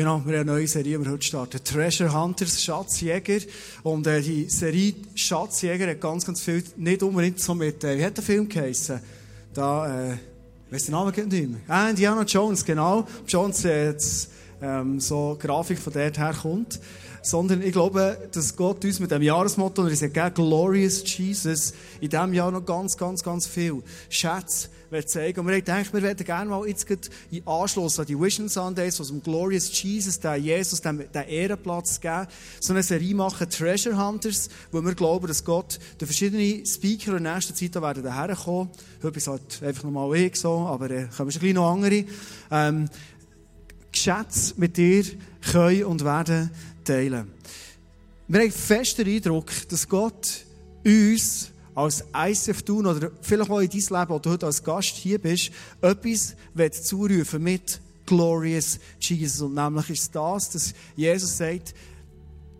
Genau, wir haben eine neue Serie, die wir heute starten. Treasure Hunters, Schatzjäger. Und äh, die Serie Schatzjäger hat ganz, ganz viel, nicht unbedingt so mit, äh, wie hat der Film geheissen? Da, äh, weiss den Namen nicht mehr. Ah, Indiana Jones, genau. Jones, äh, jetzt, ähm, so Grafik von dort her kommt. Sondern ich glaube, dass Gott uns mit dem Jahresmotto, und er sagt, Glorious Jesus, in diesem Jahr noch ganz, ganz, ganz viel Schätze zeigen. Und wir gedacht, wir würden gerne mal jetzt in Anschluss an die Vision Sundays, aus dem Glorious Jesus, den Jesus, den, den Ehrenplatz geben, so eine Serie machen, Treasure Hunters, wo wir glauben, dass Gott durch verschiedene Speaker in nächster Zeit da werden daherkommen. Heute ist halt einfach nochmal ich so, aber äh, kommen schon gleich noch andere. Ähm, Geschätze mit dir können und werden teilen. Wir haben fest Eindruck, dass Gott uns als ICF tun oder vielleicht auch in dein Leben, wo du heute als Gast hier bist, etwas zurufen mit Glorious Jesus. Und nämlich ist das, dass Jesus sagt,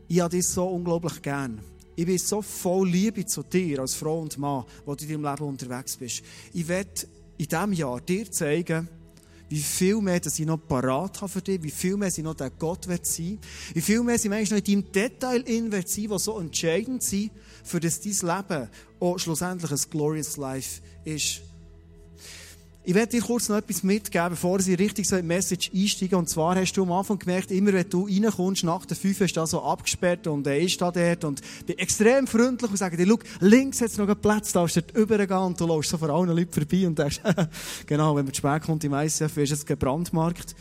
ich habe dich so unglaublich gern. Ich bin so voll Liebe zu dir als Frau und Mann, wo du in deinem Leben unterwegs bist. Ich werde in diesem Jahr dir zeigen, wie viel mehr dass ich noch parat habe für dich, wie viel mehr sie noch der Gott wird sein, wie viel mehr sie manchmal noch in deinem Detail in wird sein, was so entscheidend sind, für das dein Leben auch schlussendlich ein glorious life ist. Ich werde dir kurz noch etwas mitgeben, bevor sie richtig so in die Message einsteigen. Und zwar hast du am Anfang gemerkt, immer wenn du reinkommst, nach der 5 ist da so abgesperrt und er ist da dort und bin extrem freundlich und sage dir, schau, links hat es noch einen Platz, da ist dort übergehen und du läufst so vor allen Leuten vorbei und denkst, genau, wenn man zu spät kommt im ICF, ist es gebrandmarkt.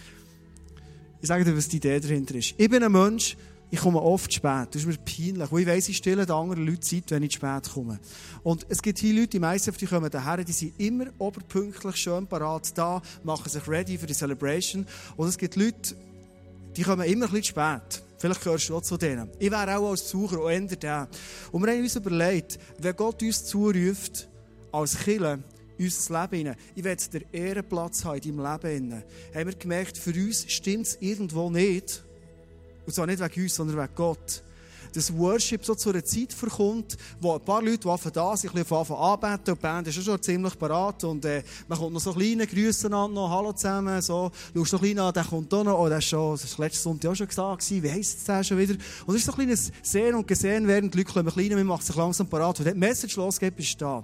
Ich sage dir, was die Idee dahinter ist. Ich bin ein Mensch, ich komme oft spät. Das ist mir peinlich. Weil ich weiss, ich stelle den anderen Leuten Zeit, wenn ich spät komme. Und es gibt hier Leute, die meisten die kommen daher, die sind immer oberpünktlich, schön parat da, machen sich ready für die Celebration. Und es gibt Leute, die kommen immer ein bisschen spät. Vielleicht gehörst du auch zu denen. Ich wäre auch als Besucher auch eher der. Und wir haben uns überlegt, wenn Gott uns zuruft, als Killer, unser Leben hinein. Ich will den Ehrenplatz haben in deinem Leben. Haben wir gemerkt, für uns stimmt es irgendwo nicht, und zwar nicht wegen uns, sondern wegen Gott. Dass Worship so zu einer Zeit verkommt, wo ein paar Leute die da sind, ein bisschen und die Band ist schon ziemlich parat und äh, man kommt noch so kleine Grüße an, noch Hallo zusammen, so, schaust noch klein an, der kommt auch noch, oh, der ist schon, das war letzten Sonntag auch schon gesagt, wie heisst es schon wieder? Und es ist so ein kleines Sehen und Gesehen werden, die Leute kommen klein, man macht sich langsam parat, wenn die Message losgeht, ist da.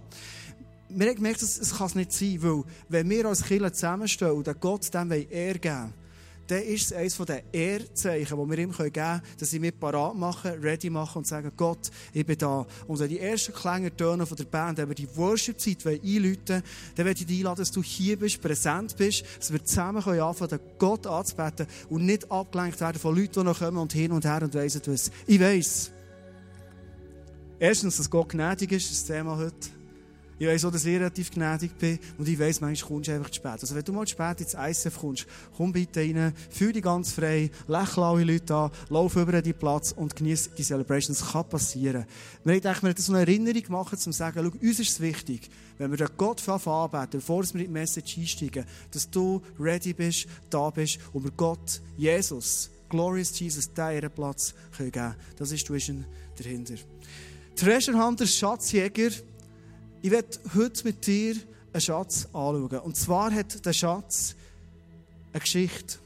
Wir haben gemerkt, es, kann es nicht sein, weil wenn wir als Kinder zusammenstehen und Gott dem Ehr geben dann ist es eines der Ehrzeichen, die wir ihm geben können, dass sie mich parat machen, ready machen und sagen, Gott, ich bin da. Und wenn die ersten Klänge tönen von der Band, wenn wir die Worship-Zeit einläuten dann werde ich dich einladen, dass du hier bist, präsent bist, dass wir zusammen können anfangen, Gott anzubeten und nicht abgelenkt werden von Leuten, die noch kommen und hin und her und weiss was. Ich weiss, erstens, dass Gott gnädig ist, das Thema heute. Ich weiss auch, dass ich relativ gnädig bin und ich weiss, manchmal kommst du einfach zu spät. Also wenn du mal zu spät ins ICF kommst, komm bitte rein, fühl dich ganz frei, lächle alle Leute an, lauf über den Platz und genieße die Celebration. Das kann passieren. Wir gedacht, wir hätten so eine Erinnerung machen, um zu sagen, schau, uns ist es wichtig, wenn wir den Gott anbeten, bevor wir in die Message einsteigen, dass du ready bist, da bist und wir Gott, Jesus, Glorious Jesus, diesen Platz geben können. Das ist die Vision dahinter. Treasure Hunter, Schatzjäger, ich werde heute mit dir einen Schatz anschauen. Und zwar hat der Schatz eine Geschichte.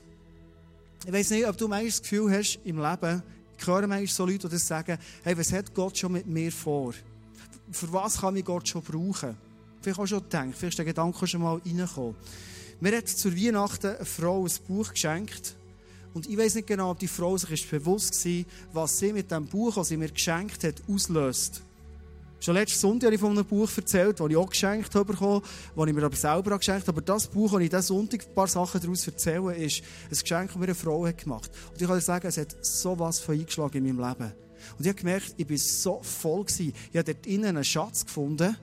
Ich weiß nicht, ob du manchmal das Gefühl hast im Leben, ich höre manchmal so Leute, die das sagen, hey, was hat Gott schon mit mir vor? Für was kann ich Gott schon brauchen? Vielleicht auch schon gedacht, vielleicht ist der Gedanke schon mal reingekommen. Mir hat zur Weihnachten eine Frau ein Buch geschenkt. Und ich weiß nicht genau, ob die Frau sich bewusst war, was sie mit dem Buch, das sie mir geschenkt hat, auslöst. Schon letzten Sonntag habe ich von einem Buch erzählt, das ich auch geschenkt habe, das ich mir aber selber geschenkt habe. Aber das Buch, das ich diesen Sonntag ein paar Sachen daraus erzähle, ist ein Geschenk, das mir eine Frau hat gemacht Und ich kann dir sagen, es hat so was von eingeschlagen in meinem Leben. Und ich habe gemerkt, ich war so voll. Gewesen. Ich habe dort innen einen Schatz gefunden,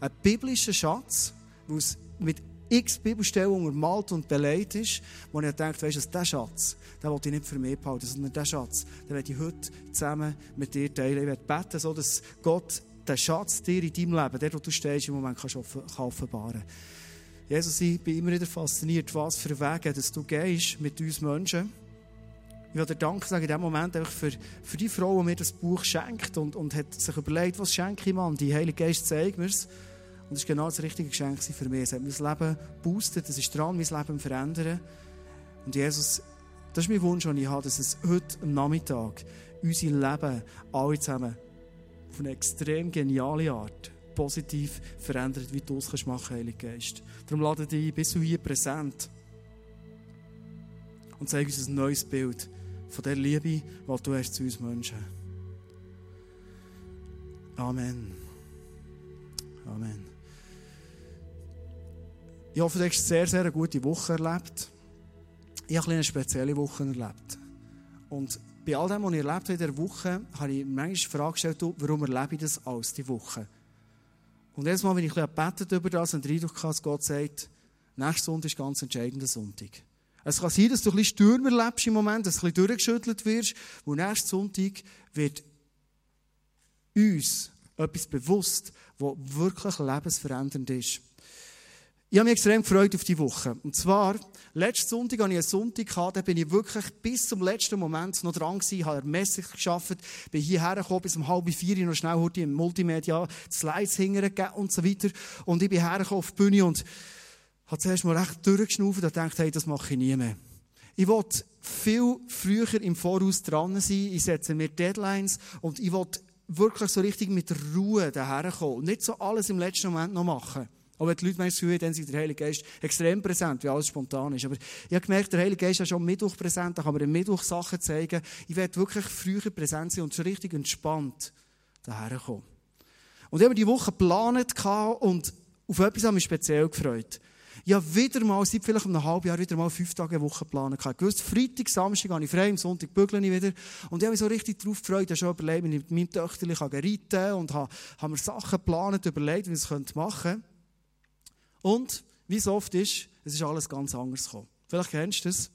einen biblischen Schatz, es mit x Bibelstellen untermalt und beleidigt ist, wo ich denke, weißt du, diesen Schatz, den will ich nicht für mich behalten, sondern diesen Schatz, den werde ich heute zusammen mit dir teilen. Ich werde beten, so dass Gott den Schatz dir in deinem Leben, der, wo du stehst, im Moment kannst offenbaren Jesus, ich bin immer wieder fasziniert, was für Wege dass du gehst mit uns Menschen. Ich will dir Dank sagen in diesem Moment einfach für, für die Frau, die mir das Buch schenkt und, und hat sich überlegt, was schenke ich mir Die Heilige Geist zeigt mir es. Und das war genau das richtige Geschenk für mich. Es hat mein Leben boostet, es ist dran, mein Leben verändern. Und Jesus, Das ist mein Wunsch, den ich habe, dass es heute am Nachmittag unser Leben alle zusammen auf eine extrem geniale Art positiv verändert, wie du es machen Heiliger Geist. Darum lade dich bist du hier präsent und zeig uns ein neues Bild von der Liebe, die du hast zu uns Menschen. Amen. Amen. Ich hoffe, du hast eine sehr, sehr gute Woche erlebt. Ich habe eine spezielle Woche erlebt. Und bei all dem, was ich erlebt habe in dieser Woche, habe ich manchmal die Frage gestellt, warum erlebe ich das als die Woche? Und jedes Mal, wenn ich ein bisschen über das und den Eindruck habe, dass Gott sagt, nächster Sonntag ist ganz entscheidender Sonntag. Es kann sein, dass du ein bisschen Sturm erlebst im Moment, dass du ein bisschen durchgeschüttelt wirst, und nächsten Sonntag wird uns etwas bewusst, was wirklich lebensverändernd ist. Ich habe mich extrem gefreut auf die Woche. Und zwar, letzten Sonntag hatte ich einen Sonntag, da bin ich wirklich bis zum letzten Moment noch dran gewesen, habe ermesslich geschafft, bin hierher gekommen, bis um halb vier noch schnell heute im Multimedia Slides hingegeben und so weiter. Und ich bin hergekommen auf die Bühne und habe zuerst mal recht durchgeschnaufen und gedacht, hey, das mache ich nie mehr. Ich wollte viel früher im Voraus dran sein, ich setze mir Deadlines und ich wollte wirklich so richtig mit Ruhe daherkommen und nicht so alles im letzten Moment noch machen. Aber wenn die Leute manchmal fühlen, dann sind der Heilige Geist extrem präsent, wie alles spontan ist. Aber ich habe gemerkt, der Heilige Geist ist schon Mittwoch präsent, da kann man am Mittwoch Sachen zeigen. Ich werde wirklich früher präsent sein und so richtig entspannt daherkommen. Und ich habe die Woche geplant und auf etwas habe ich mich speziell gefreut. Ich habe wieder mal, seit vielleicht einem halben Jahr, wieder mal fünf Tage Woche geplant. Ich wusste, Freitag, Samstag gehe ich frei, am Sonntag bügle ich wieder. Und ich habe mich so richtig darauf gefreut, ich schon überlegt, wenn ich mit meinem Töchterchen reiten und habe, habe mir Sachen geplant, überlegt, wie ich es machen könnte. Und, wie es oft ist, es ist alles ganz anders gekommen. Vielleicht kennst du es.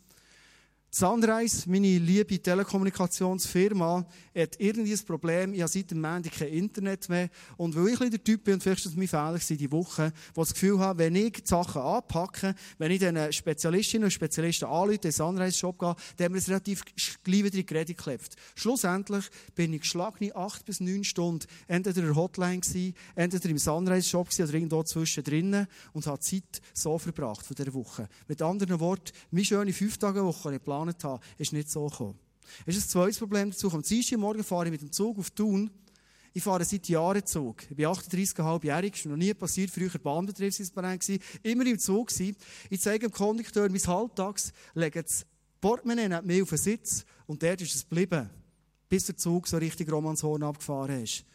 Sunrise, meine liebe Telekommunikationsfirma, hat irgendwie ein Problem. Ich habe seit dem Montag kein Internet mehr. Und weil ich der Typ bin, und vielleicht war das mein Fehler die Woche, wo das Gefühl habe, wenn ich die Sachen anpacke, wenn ich den Spezialistinnen und Spezialisten anrufe, den Sunrise-Shop gehe, dann haben wir es relativ gleich wieder in die Geräte geklebt. Schlussendlich bin ich geschlagene acht bis neun Stunden entweder in der Hotline gewesen, entweder im Sunrise-Shop oder irgendwo zwischendrin und habe Zeit so verbracht von dieser Woche. Mit anderen Worten, meine schöne Fünf-Tage-Woche, ich geplant habe, ist nicht so gekommen. Ist ein zweites Problem dazu. Am Dienstag Morgen fahre ich mit dem Zug auf Thun. Ich fahre seit Jahren Zug. Ich bin 38,5-jährig, ist noch nie passiert. Früher Bahnbetriebsdisponent gewesen. Immer im Zug gewesen. Ich zeige dem Kondukteur, mein Halbtags, lege das Portemonnaie neben mir auf den Sitz und dort ist es geblieben. Bis der Zug so richtig Romanshorn abgefahren ist.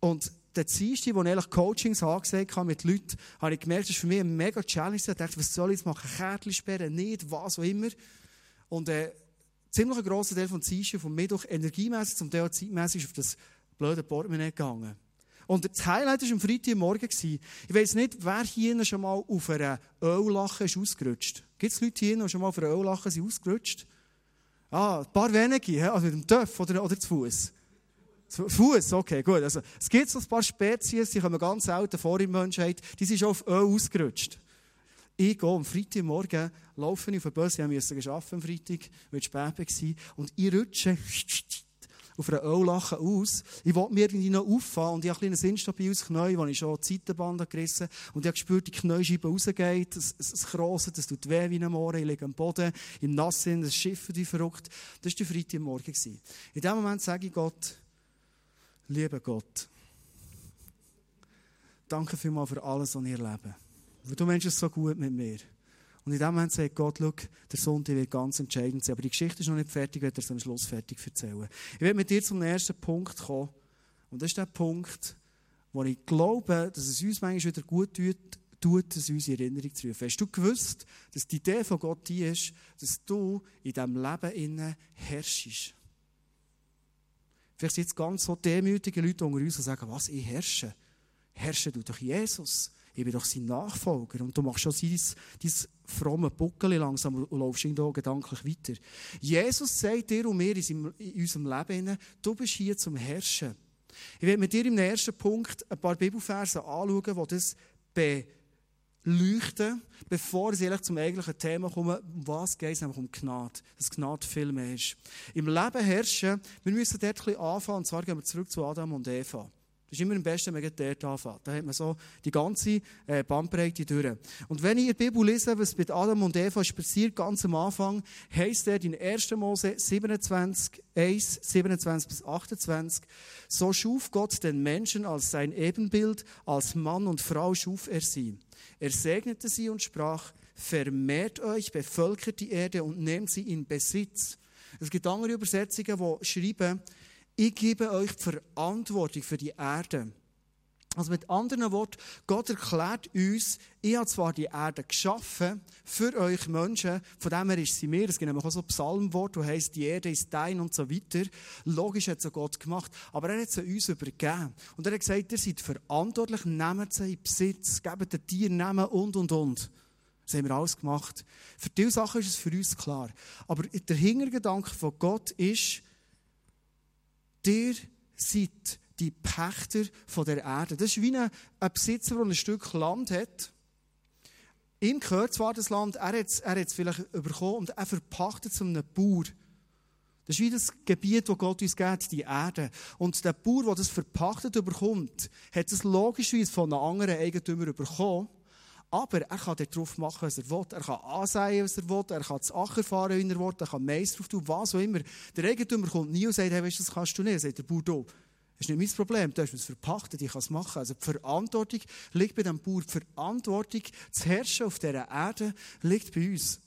Und der Dienstag, wo ich eigentlich Coachings angesagt habe mit Leuten, habe ich gemerkt, das ist für mich eine mega Challenge. Ich dachte, was soll ich jetzt machen? Kärtchen sperren, nicht, was auch immer. Und äh, ziemlich ein grosser Teil von Dienstag, vom Mittwoch, energiemässig, zum Teil zeitmässig auf das blöde Portemonnaie gegangen. Und das Highlight war am Freitagmorgen. Ich weiss nicht, wer hier schon mal auf einer Öllache ist ausgerutscht. Gibt es Leute hier, die schon mal auf einer Öllache sind ausgerutscht? Ah, ein paar wenige, also mit dem Töpf oder, oder zu Fuß. Fuß, okay, gut. Also, es gibt so ein paar Spezies, die kommen ganz selten vor in der Menschheit, die sind schon auf Öl ausgerutscht. Ich gehe am Freitagmorgen, laufe ich auf den Bus, ich musste arbeiten am Freitag, weil es spät war, und ich rutsche auf einer Öllache aus. Ich wollte mir irgendwie noch auffahren und ich habe ein kleines instabiles Knie, wo ich schon die Seitenband gerissen habe. Und ich habe gespürt, die Kniescheibe rausgeht, es, es kroset, es tut weh wie ein Moor, ich liege am Boden, im Nassen, das Schiff wie verrückt. Das war der Freitagmorgen. In dem Moment sage ich Gott, lieber Gott, danke vielmals für alles, was ich erlebe. Weil du Mensch es so gut mit mir. Und in dem Moment sagt Gott, schau, der Sonntag wird ganz entscheidend sein. Aber die Geschichte ist noch nicht fertig, werde dir so am Schluss fertig erzählen. Ich werde mit dir zum ersten Punkt kommen. Und das ist der Punkt, wo ich glaube, dass es uns manchmal wieder gut tut, tut es uns in Erinnerung zu rufen. Hast du gewusst, dass die Idee von Gott die ist, dass du in diesem Leben innen herrschst? Vielleicht sind jetzt ganz so demütige Leute unter uns, die sagen, was, ich herrsche? Herrsche du durch Jesus? Ich bin doch sein Nachfolger. Und du machst schon dein, dein fromme Buckel langsam und laufst irgendwo gedanklich weiter. Jesus sagt dir und mir in unserem Leben, du bist hier zum Herrschen. Ich werde mit dir im ersten Punkt ein paar Bibelverse anschauen, die das beleuchten, bevor ich zum eigentlichen Thema komme, um was geht es, nämlich um Gnade. Dass Gnade viel mehr ist. Im Leben herrschen, wir müssen dort ein bisschen anfangen, und zwar gehen wir zurück zu Adam und Eva. Das ist immer am besten, wenn man dort anfängt. Da hat man so die ganze äh, Bandbreite durch. Und wenn ich in der Bibel lese, was mit Adam und Eva ist passiert, ganz am Anfang, heisst er in 1. Mose 27, 1, 27 bis 28, so schuf Gott den Menschen als sein Ebenbild, als Mann und Frau schuf er sie. Er segnete sie und sprach, vermehrt euch, bevölkert die Erde und nehmt sie in Besitz. Es gibt andere Übersetzungen, die schreiben, ich gebe euch die Verantwortung für die Erde. Also mit anderen Worten, Gott erklärt uns, ich habe zwar die Erde geschaffen für euch Menschen, von dem her ist sie mir, es gibt nämlich auch so Psalmwort, wo heisst, die Erde ist dein und so weiter. Logisch hat es Gott gemacht, aber er hat sie uns übergeben. Und er hat gesagt, ihr seid verantwortlich, nehmt sie in Besitz, gebt den Tieren Namen und, und, und. Das haben wir alles gemacht. Für diese Sachen ist es für uns klar. Aber der Hintergedanke von Gott ist, Ihr seid die Pächter von der Erde. Das ist wie ein, Besitzer, der ein Stück Land hat. Ihm gehört zwar das Land, er hat es, er vielleicht bekommen und er verpachtet es einem Bauer. Das ist wie das Gebiet, das Gott uns gibt, die Erde. Und der Bauer, der das verpachtet bekommt, hat es logischerweise von einem anderen Eigentümer bekommen. Aber er kann darauf machen, was er will. Er kann ansehen, was er will. Er kann das Acker fahren, wie er will. Er kann Mais drauf tun, was auch immer. Der Eigentümer kommt nie und sagt, hey, weißt das kannst du nicht. Er sagt der Bauer, du, das ist nicht mein Problem. Du hast es verpachtet, ich kann es machen. Also die Verantwortung liegt bei dem Bauer. Die Verantwortung zu herrschen auf dieser Erde liegt bei uns.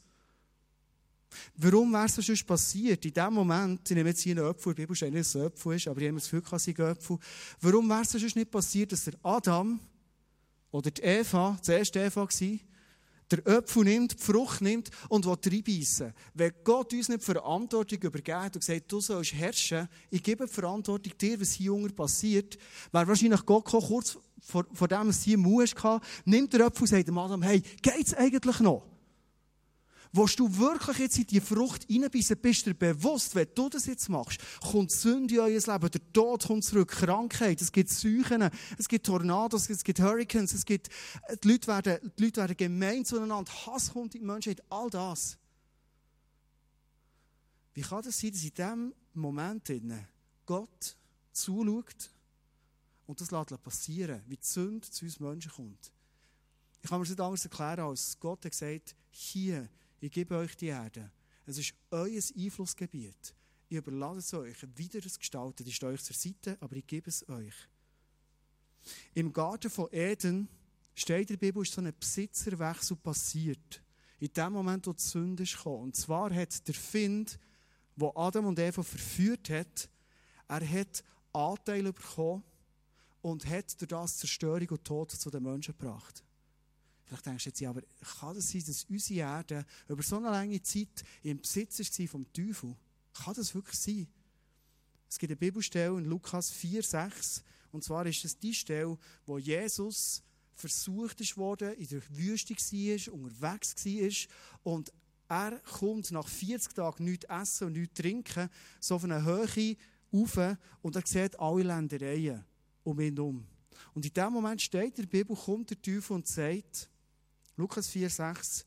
Warum wäre es sonst passiert? In dem Moment, ich nehme jetzt hier einen Apfel, die Bibel steht nicht, dass es ein Apfel ist, aber ich habe das Gefühl, es ist ein Apfel. Warum wäre es sonst nicht passiert, dass der Adam oder die Eva, die erste Eva war, der Öpfel nimmt, die Frucht nimmt und will reinbeissen. Wenn Gott uns nicht die Verantwortung übergibt und sagt, du sollst herrschen, ich gebe die Verantwortung dir, was hier unten passiert, wäre wahrscheinlich Gott kurz vor, vor dem, es hier hatte, nimmt der Öpfel und sagt dem Adam, hey, geht's eigentlich noch? Willst du wirklich jetzt in die Frucht reinbeissen, bist du dir bewusst, wenn du das jetzt machst, kommt Sünde in euer Leben, der Tod kommt zurück, Krankheit, es gibt Seuchen, es gibt Tornados, es gibt Hurricanes, es gibt, die Leute werden, die Leute werden gemein zueinander, Hass kommt in die Menschheit, all das. Wie kann das sein, dass in diesem Moment Gott zuschaut und das lässt passieren, wie die Sünde zu uns Menschen kommt? Ich kann mir das nicht anders erklären, als Gott hat gesagt, hier ich gebe euch die Erde. Es ist euer Einflussgebiet. Ich überlasse es euch, wie ihr es gestaltet. Stehe euch zur Seite, aber ich gebe es euch. Im Garten von Eden steht in der Bibel, ist so ein Besitzerwechsel passiert. In dem Moment, wo die Sünde ist gekommen. Und zwar hat der Find, wo Adam und Eva verführt hat, er hat Anteile bekommen und hat durch das Zerstörung und Tod zu den Menschen gebracht. Vielleicht denkst du jetzt, ja, aber kann das sein, dass unsere Erde über so eine lange Zeit im Besitz war vom Teufel? Kann das wirklich sein? Es gibt eine Bibelstelle in Lukas 4, 6. Und zwar ist es die Stelle, wo Jesus versucht worden, in der Wüste war, unterwegs war und er kommt nach 40 Tagen nichts essen und nichts trinken, so auf eine Höhe rauf und er sieht alle Ländereien um ihn herum. Und in dem Moment steht in der Bibel, kommt der Teufel und sagt, Lukas 4, 6.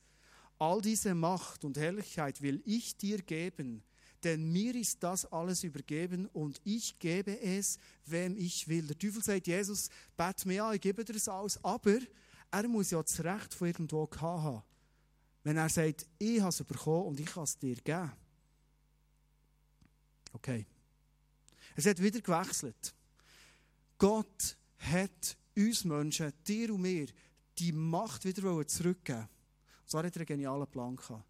All diese Macht und Herrlichkeit will ich dir geben, denn mir ist das alles übergeben und ich gebe es, wem ich will. Der Teufel sagt, Jesus, bet mir an, ich gebe dir das alles, aber er muss ja das Recht von irgendwo haben. Wenn er sagt, ich habe es bekommen und ich kann es dir geben. Okay. Es hat wieder gewechselt. Gott hat uns Menschen, dir und mir, die Macht wieder zurückgeben Und zwar hat er einen genialen Plan gehabt.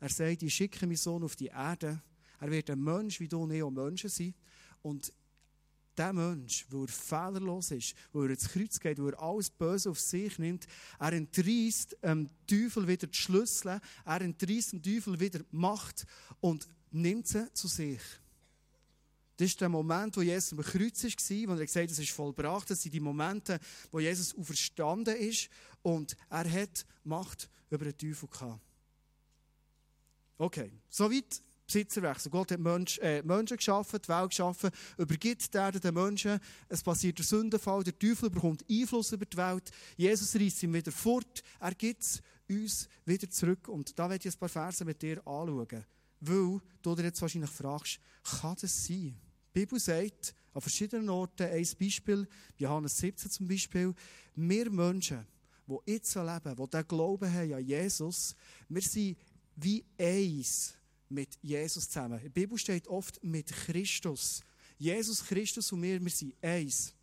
Er sagt, ich schicke meinen Sohn auf die Erde. Er wird ein Mensch, wie du und ich auch Menschen sein. Und der Mensch, der fehlerlos ist, wo er ins Kreuz geht, wo er alles Böse auf sich nimmt, er entreißt dem Teufel wieder die Schlüssel, er entreißt dem Teufel wieder die Macht und nimmt sie zu sich. Das ist der Moment, wo Jesus am Kreuz war, wo er gesagt hat, es ist vollbracht. Das sind die Momente, wo Jesus auferstanden ist und er hat Macht über den Teufel gehabt. Okay, soweit Besitzerwechsel. Gott hat Mensch, äh, Menschen geschaffen, die Welt geschaffen, übergibt der den Menschen. Es passiert der Sündenfall, der Teufel bekommt Einfluss über die Welt. Jesus reißt ihn wieder fort. Er gibt uns wieder zurück. Und da werde ich ein paar Verse mit dir anschauen. Weil du dir jetzt wahrscheinlich fragst, kann das sein? Die Bibel sagt an verschiedenen Orten, ein Beispiel, Johannes 17 zum Beispiel, wir Menschen, die jetzt leben, die den Glauben haben an Jesus, wir sind wie eins mit Jesus zusammen. In der Bibel steht oft mit Christus. Jesus Christus und wir, wir sind eins.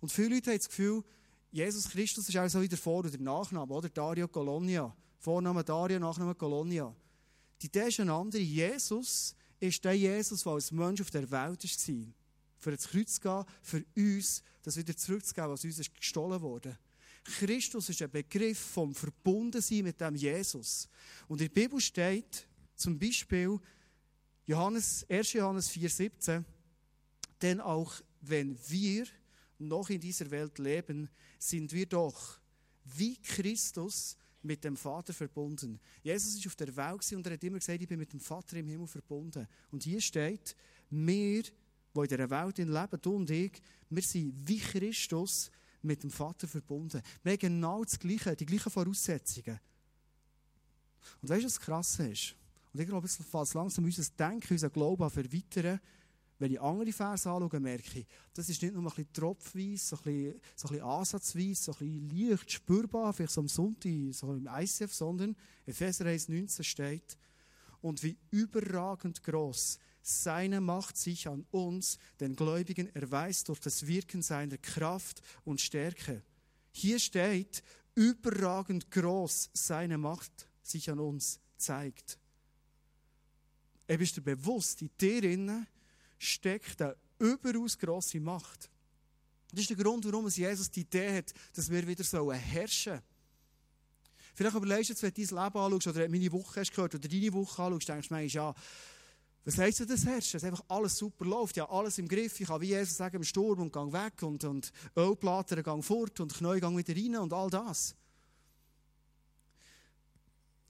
Und viele Leute haben das Gefühl, Jesus Christus ist auch so wie der Vor- oder Nachname, oder? Dario Colonia. Vorname Dario, Nachname Colonia. Die Idee ist eine andere. Jesus ist der Jesus, der als Mensch auf der Welt war. Für ins Kreuz zu gehen, für uns das wieder zurückzugeben, was uns ist gestohlen wurde. Christus ist ein Begriff vom Verbundensein mit dem Jesus. Und in der Bibel steht zum Beispiel Johannes, 1. Johannes 4,17, denn auch wenn wir noch in dieser Welt leben, sind wir doch wie Christus mit dem Vater verbunden. Jesus ist auf der Welt und er hat immer gesagt, ich bin mit dem Vater im Himmel verbunden. Und hier steht, wir, die in dieser Welt leben, du und ich, wir sind wie Christus mit dem Vater verbunden. Wir haben genau das Gleiche, die gleichen Voraussetzungen. Und weißt du, was krass ist? Und ich glaube, es fällt langsam unser Denken, unser Glauben an verweitern. Wenn ich andere Verse anschaue, merke ich, das ist nicht nur ein bisschen tropfweise, so ein bisschen, so ein bisschen ansatzweise, so ein bisschen leicht spürbar, vielleicht so am Sonntag, so im ICF, sondern Epheser 1,19 steht, und wie überragend groß seine Macht sich an uns, den Gläubigen, erweist durch das Wirken seiner Kraft und Stärke. Hier steht, überragend groß seine Macht sich an uns zeigt. Er bist dir bewusst, in dir steckt eine überaus grosse Macht. Das ist der Grund, warum Jesus die Idee hat, dass wir wieder herrschen sollen. Vielleicht überlegst du jetzt, wenn du dein Leben anschaust, oder meine Woche hast gehört, oder deine Woche anschaust, denkst du manchmal, ja, was heisst denn das Herrschen? Dass einfach alles super läuft, ja, alles im Griff. Ich kann wie Jesus sagen, im Sturm und gang weg und, und Ölplater gang fort und Knie gang wieder rein und all das.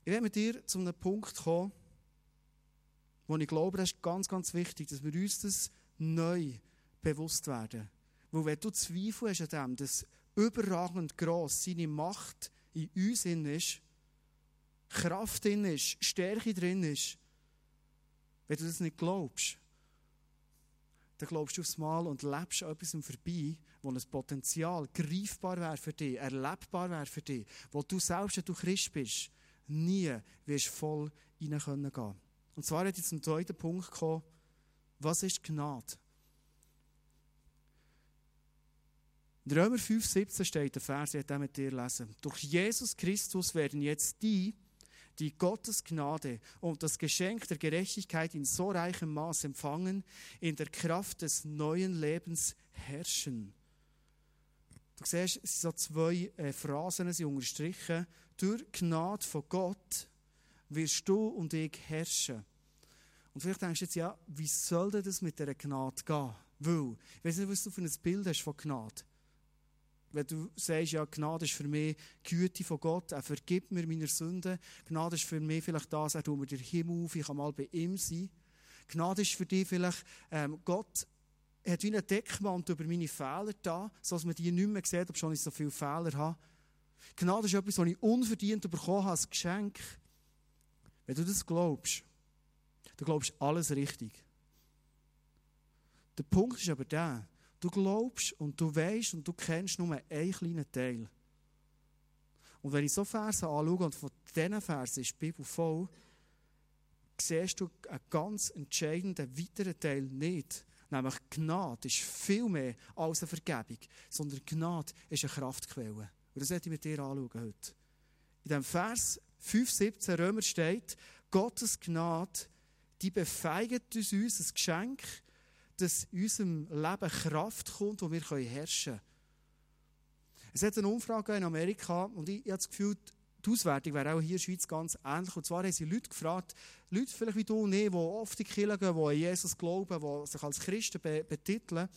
Ich werde mit dir zu einem Punkt kommen, wo ich glaube, das ist ganz, ganz wichtig, dass wir uns das neu bewusst werden. Weil wenn du Zweifel hast an dem, dass überragend gross seine Macht in uns ist, Kraft drin ist, Stärke drin ist, wenn du das nicht glaubst, dann glaubst du aufs Mal und lebst an etwas vorbei, wo ein Potenzial greifbar wäre für dich, erlebbar wäre für dich, wo du selbst, wenn du Christ bist, nie wirst voll rein können. Und zwar hat jetzt zum zweiten Punkt gekommen, was ist Gnade? In Römer 5, 17 steht der Vers, ich mit dir lesen. Durch Jesus Christus werden jetzt die, die Gottes Gnade und das Geschenk der Gerechtigkeit in so reichem Maß empfangen, in der Kraft des neuen Lebens herrschen. Du siehst, es sind so zwei äh, Phrasen, sie unterstrichen. Durch Gnade von Gott wirst du und ich herrschen. Und vielleicht denkst du jetzt, ja, wie soll denn das mit dieser Gnade gehen? Weil, ich weiß nicht, was du für ein Bild hast von Gnade. Wenn du sagst, ja, Gnade ist für mich die Güte von Gott, er vergibt mir meine Sünden. Gnade ist für mich vielleicht das, er tut mir den Himmel auf, ich kann mal bei ihm sein. Gnade ist für dich vielleicht, ähm, Gott hat wie einen Deckmantel über meine Fehler da, sodass man die nicht mehr sieht, ob schon ich so viele Fehler habe. Gnade ist etwas, was ich unverdient bekommen habe, als Geschenk. Wenn du das glaubst, dann glaubst du alles richtig. Der Punkt ist aber der, du glaubst und du weißt und du kennst nur einen kleinen Teil. Und wenn ich so Verse anschaue und von diesen Versen ist die Bibel voll, siehst du einen ganz entscheidenden weiteren Teil nicht. Nämlich Gnade ist viel mehr als eine Vergebung, sondern Gnade ist eine Kraftquelle. Und das werde ich mit dir anschauen heute. In dem Vers 5,17 Römer steht, Gottes Gnade, die befeigt uns, uns ein Geschenk, dass in unserem Leben Kraft kommt, wo wir herrschen können. Es hat eine Umfrage in Amerika und ich, ich habe das Gefühl, die Auswertung wäre auch hier in der Schweiz ganz ähnlich. Und zwar haben sie Leute gefragt, Leute vielleicht wie du und ich, die oft in die Kirche gehen, die an Jesus glauben, die sich als Christen betiteln,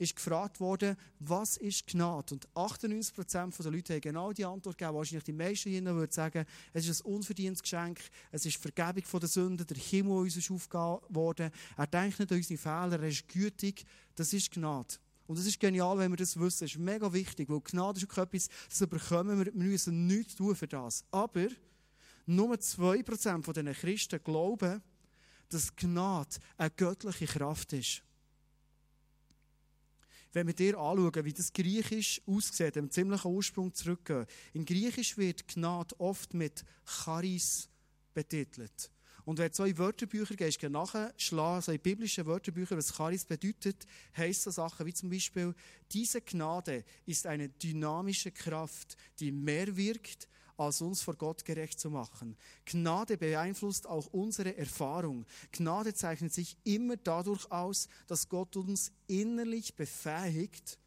ist gefragt worden, was ist Gnade? Und 98% der Leute haben genau die Antwort gegeben. Wahrscheinlich die meisten hier würden sagen, es ist ein unverdientes Geschenk, es ist Vergebung von der Sünden, der Himmel uns ist aufgegeben worden. Er denkt nicht an unsere Fehler, er ist gütig. Das ist Gnade. Und es ist genial, wenn wir das wissen. Es ist mega wichtig, weil Gnade ist auch etwas, das bekommen wir. Wir müssen nichts tun für das. Aber nur 2% von diesen Christen glauben, dass Gnade eine göttliche Kraft ist. Wenn wir dir anschauen, wie das Griechisch aussieht, dem ziemlichen Ursprung zurückgehen. In Griechisch wird Gnade oft mit Charis betitelt. Und wenn du so in Wörterbücher gehst, nachschlagen, so in biblischen Wörterbüchern, was Charis bedeutet, heisst so Sachen wie zum Beispiel, diese Gnade ist eine dynamische Kraft, die mehr wirkt, als uns vor Gott gerecht zu machen. Gnade beeinflusst auch unsere Erfahrung. Gnade zeichnet sich immer dadurch aus, dass Gott uns innerlich befähigt,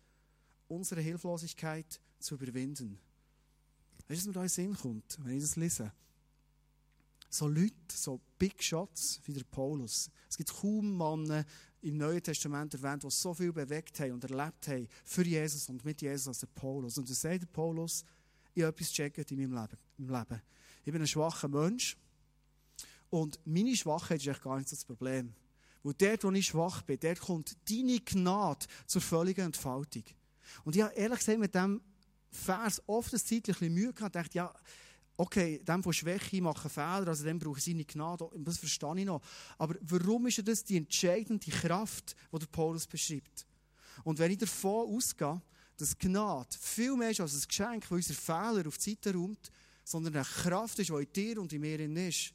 unsere Hilflosigkeit zu überwinden. Weißt du, was mir da in Sinn kommt, wenn ich das lese? So Leute, so Big Shots wie der Paulus. Es gibt kaum Männer im Neuen Testament erwähnt, die so viel bewegt haben und erlebt haben für Jesus und mit Jesus als der Paulus. Und so sagt der Paulus, ich etwas gecheckt in meinem Leben. Ich bin ein schwacher Mensch. Und meine Schwachheit ist eigentlich gar nicht so das Problem. Weil dort, wo ich schwach bin, dort kommt deine Gnade zur völligen Entfaltung. Und ich habe ehrlich gesagt mit diesem Vers oft ein Zeitchen Mühe gehabt. Ich dachte, ja, okay, dem von Schwäche machen Fehler, also dem brauche ich seine Gnade, das verstehe ich noch. Aber warum ist das die entscheidende Kraft, die der Paulus beschreibt? Und wenn ich davon ausgehe, dass Gnade viel mehr ist als ein Geschenk, das unsere Fehler auf die Seite räumt, sondern eine Kraft ist, die in dir und in mir ist,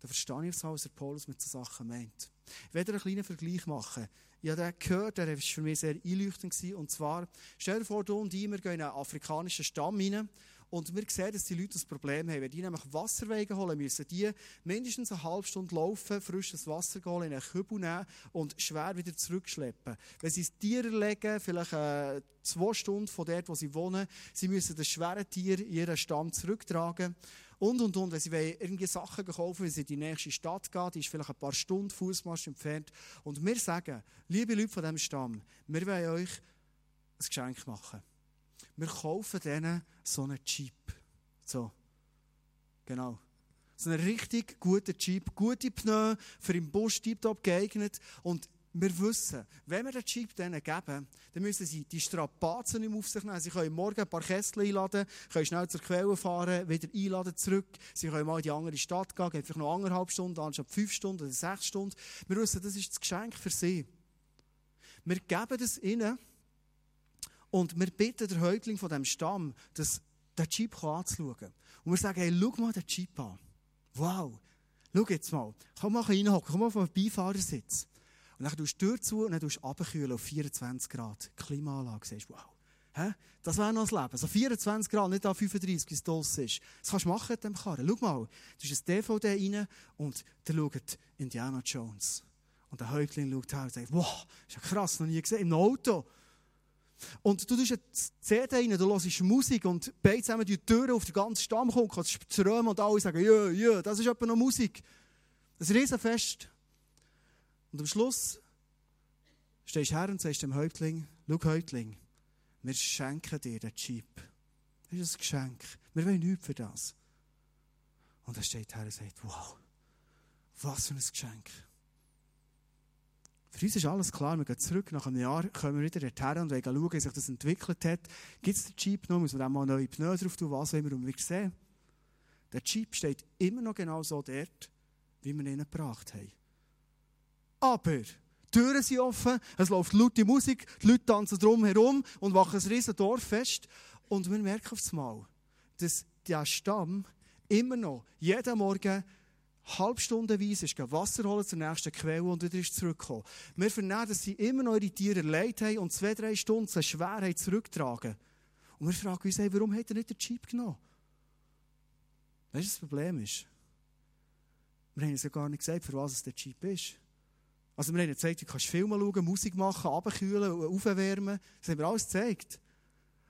dann verstehe ich, was Paulus mit solchen Sachen meint. Ich werde einen kleinen Vergleich machen. Ich habe den gehört, der war für mich sehr einleuchtend. Und zwar, stell dir vor, du und ich, wir gehen in einen afrikanischen Stamm rein und wir sehen, dass die Leute ein Problem haben. Wenn die nämlich Wasserwege holen müssen, die mindestens eine halbe Stunde laufen, frisches Wasser holen, in einen Kübel nehmen und schwer wieder zurückschleppen. Wenn sie das Tier legen, vielleicht äh, zwei Stunden von dort, wo sie wohnen, sie müssen das schwere Tier in ihren Stamm zurücktragen. Und, und, und. Wenn sie irgendwie Sachen kaufen, wenn sie in die nächste Stadt gehen, die ist vielleicht ein paar Stunden Fußmarsch entfernt. Und wir sagen, liebe Leute von diesem Stamm, wir wollen euch ein Geschenk machen wir kaufen denen so einen Jeep. So. Genau. So einen richtig guten Jeep, gute Pneu, für im Bus tiptop geeignet. Und wir wissen, wenn wir den Jeep denen geben, dann müssen sie die Strapazen nicht mehr auf sich nehmen. Sie können morgen ein paar Kessel einladen, können schnell zur Quelle fahren, wieder einladen zurück. Sie können mal in die andere Stadt gehen, gehen vielleicht noch anderthalb Stunden, anstatt fünf Stunden oder sechs Stunden. Wir wissen, das ist das Geschenk für sie. Wir geben das ihnen, und wir bitten den Häuptling von diesem Stamm, das, den Jeep anzuschauen. Und wir sagen, hey, schau mal den Jeep an. Wow. Schau jetzt mal. Komm mal reinhocken. Komm mal den Beifahrersitz. Und dann tust du die Tür zu und dann tust du runterkühlen auf 24 Grad. Klimaanlage. Siehst, wow. Hä? Das wäre noch das Leben. So 24 Grad, nicht an 35, wie es draussen ist. Das kannst du machen mit dem Karren. Schau mal. Du hast ein DVD rein und der schaut Indiana Jones. Und der Häuptling schaut her und sagt, wow, ist ja krass, noch nie gesehen. Im Auto. Und du tust eine CD rein, du hörst Musik und beide zusammen die Türen auf den ganzen Stamm kommen, kannst strömen und alle sagen, ja, ja, das ist etwa noch Musik. Ein Riesenfest. Und am Schluss stehst du her und sagst dem Häuptling, schau Häuptling, wir schenken dir den Jeep. Das ist ein Geschenk. Wir wollen nichts für das. Und er steht her und sagt, wow, was für ein Geschenk. Für uns ist alles klar, wir gehen zurück, nach einem Jahr kommen wir wieder dorthin und wollen schauen, wie sich das entwickelt hat. Gibt es den Jeep noch, muss man dann mal neue Pneu drauf tun, was immer, und wir sehen, der Jeep steht immer noch genau so dort, wie wir ihn gebracht haben. Aber die Türen sind offen, es läuft laute Musik, die Leute tanzen drumherum und machen ein riesen Dorf fest. Und wir merken auf einmal, dass der Stamm immer noch jeden Morgen halbstundenweise ist Wasser holen zur nächsten Quelle und wieder ist zurückgekommen. Wir vernehmen, dass sie immer noch ihre Tiere leid haben und zwei, drei Stunden so Schwerheit zurücktragen. Und wir fragen uns, hey, warum hat er nicht den Jeep genommen? Weißt du, das Problem ist? Wir haben uns ja gar nicht gesagt, für was es der Jeep ist. Also wir haben gesagt, du kannst Filme schauen, Musik machen, abkühlen, aufwärmen. Das haben wir alles gezeigt.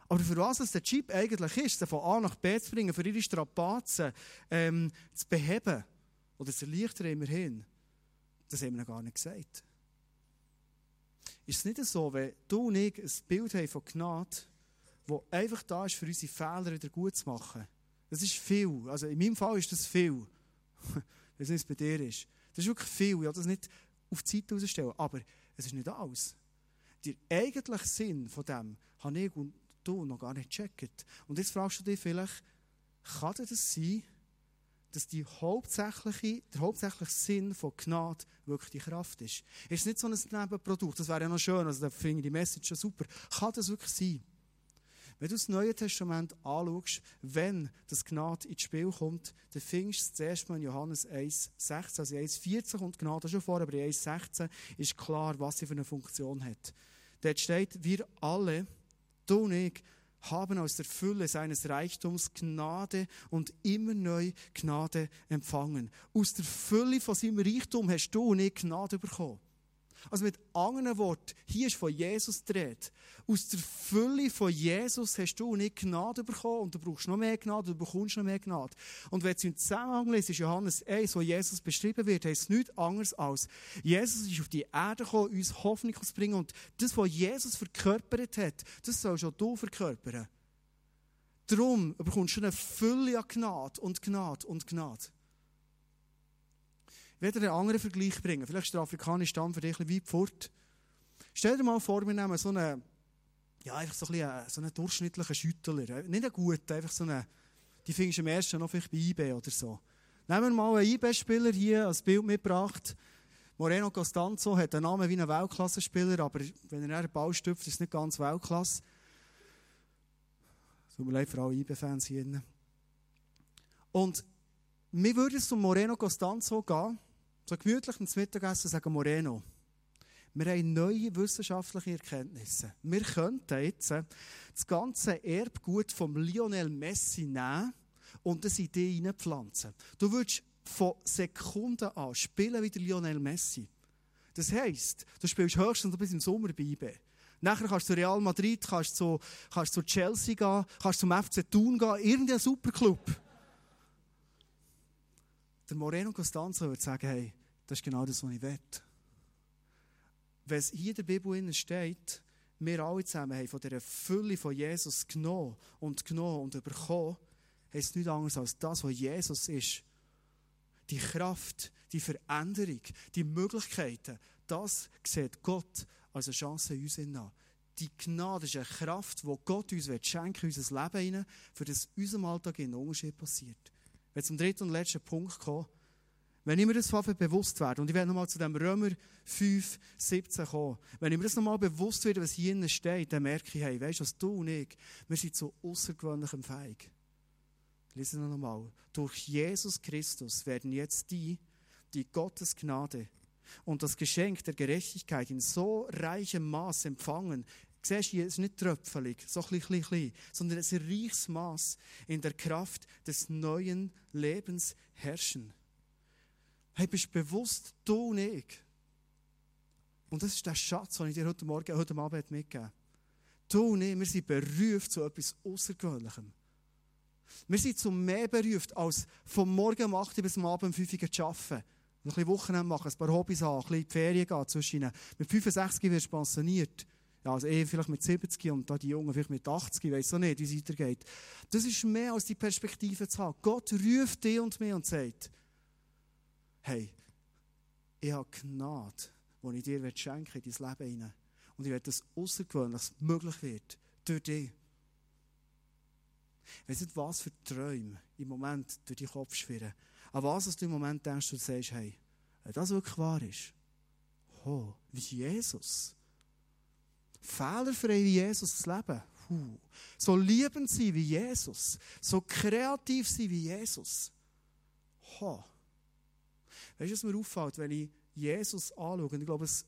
Aber für was es der Jeep eigentlich ist, von A nach B zu bringen, für ihre Strapazen ähm, zu beheben, oder zu erleichtern immerhin, das haben wir gar nicht gesagt. Ist es nicht so, wenn du und ich ein Bild haben von Gnade, das einfach da ist, für unsere Fehler wieder gut zu machen? Das ist viel. Also in meinem Fall ist das viel. Wenn es nicht bei dir ist. Das ist wirklich viel. Ich will das nicht auf die Zeit herausstellen. Aber es ist nicht alles. Der eigentliche Sinn von dem habe ich und du noch gar nicht gecheckt. Und jetzt fragst du dich vielleicht, kann das sein, dass die hauptsächliche, der hauptsächliche Sinn von Gnade wirklich die Kraft ist. Es ist nicht so ein Nebenprodukt, das wäre ja noch schön, also da finde ich die Message schon super. Kann das wirklich sein? Wenn du das Neue Testament anschaust, wenn das Gnade ins Spiel kommt, dann findest du es zuerst mal in Johannes 1,16. Also in 1,14 kommt Gnade schon vor, aber in 1,16 ist klar, was sie für eine Funktion hat. Dort steht, wir alle, du und ich, haben aus der Fülle seines Reichtums Gnade und immer neu Gnade empfangen. Aus der Fülle von seinem Reichtum hast du ich Gnade bekommen. Also mit anderen Worten, hier ist von Jesus dreht. Aus der Fülle von Jesus hast du nicht Gnade bekommen und du brauchst noch mehr Gnade, du bekommst noch mehr Gnade. Und wenn du im Zusammenhang liest, ist Johannes 1, wo Jesus beschrieben wird, heißt es nichts anderes als, Jesus ist auf die Erde gekommen, uns Hoffnung zu bringen und das, was Jesus verkörpert hat, das sollst auch du verkörpern. Darum bekommst du eine Fülle an Gnade und Gnade und Gnade. Werde einen anderen Vergleich bringen. Vielleicht ist der afrikanische Stamm für dich ein bisschen weit fort. Stell dir mal vor, wir nehmen so einen, ja, einfach so ein bisschen, so einen durchschnittlichen Schüttler. Nicht einen guten, einfach so einen, die findest du am ersten noch vielleicht bei IB oder so. Nehmen wir mal einen IB-Spieler hier als Bild mitgebracht. Moreno Costanzo hat einen Namen wie ein Weltklassenspieler, aber wenn er einen Ball stüpft, ist es nicht ganz Weltklasse. Tut mir leid für alle IB-Fans hier. Und mir würde es zum Moreno Costanzo gehen, so gemütlich ins Mittagessen sagen Moreno. Wir haben neue wissenschaftliche Erkenntnisse. Wir könnten jetzt das ganze Erbgut vom Lionel Messi nehmen und das in dich hineinpflanzen. Du würdest von Sekunden an spielen wie der Lionel Messi. Das heisst, du spielst höchstens bis im Sommer bei IB. Nachher kannst du zu Real Madrid, kannst zu, kannst zu Chelsea gehen, kannst zum FC Thun gehen, irgendein Superclub. Der Moreno Costanzo würde sagen, hey, das ist genau das, was ich will. Wenn es hier in der Bibel steht, wir alle zusammen haben von dieser Fülle von Jesus genommen und genommen und bekommen, heißt nichts anderes als das, was Jesus ist. Die Kraft, die Veränderung, die Möglichkeiten, das sieht Gott als eine Chance in uns an. Die Gnade ist eine Kraft, die Gott uns schenken will, unser Leben hinein, für das in unserem Alltag ein Unterschied passiert. Wenn zum dritten und letzten Punkt kommen, wenn ich mir das bewusst werde, und ich werde nochmal zu dem Römer 5, 17 kommen, wenn ich mir das nochmal bewusst werde, was hier steht, dann merke ich, hey, weißt du, was du und ich, wir sind so außergewöhnlichem fähig. Lesen wir nochmal. Durch Jesus Christus werden jetzt die, die Gottes Gnade und das Geschenk der Gerechtigkeit in so reichem Maß empfangen, Siehst du, es ist nicht tröpfelig, so klein, klein, klein, sondern es ist ein reiches Maß in der Kraft des neuen Lebens herrschen. Hey, bist bewusst, du und ich. Und das ist der Schatz, den ich dir heute Morgen, heute Abend mitgegeben Du und ich, wir sind berufen zu etwas Außergewöhnlichem. Wir sind zu mehr berufen, als vom Morgen um 8 Uhr bis am Abend um 5 Uhr zu arbeiten. Ein bisschen Wochenende machen, ein paar Hobbys haben, ein bisschen in die Ferien gehen zwischen Mit 65 wirst du pensioniert. Ja, also eh vielleicht mit 70 und da die Jungen vielleicht mit 80, ich weiß auch nicht, wie es weitergeht. Das ist mehr als die Perspektive zu haben. Gott ruft dich und mich und sagt, hey, ich habe Gnade, die ich dir schenken in dein Leben hinein. Und ich werde, dass Außergewöhnliches möglich wird durch dich. Ich weiß nicht, was für Träume im Moment durch deinen Kopf schwirren. An was du im Moment denkst, du sagst, hey, wenn das wirklich wahr ist, oh, wie Jesus fehlerfrei wie Jesus zu leben. Puh. So liebend sein wie Jesus. So kreativ sein wie Jesus. Ha. Weißt du, was mir auffällt, wenn ich Jesus anschaue? Und ich glaube, es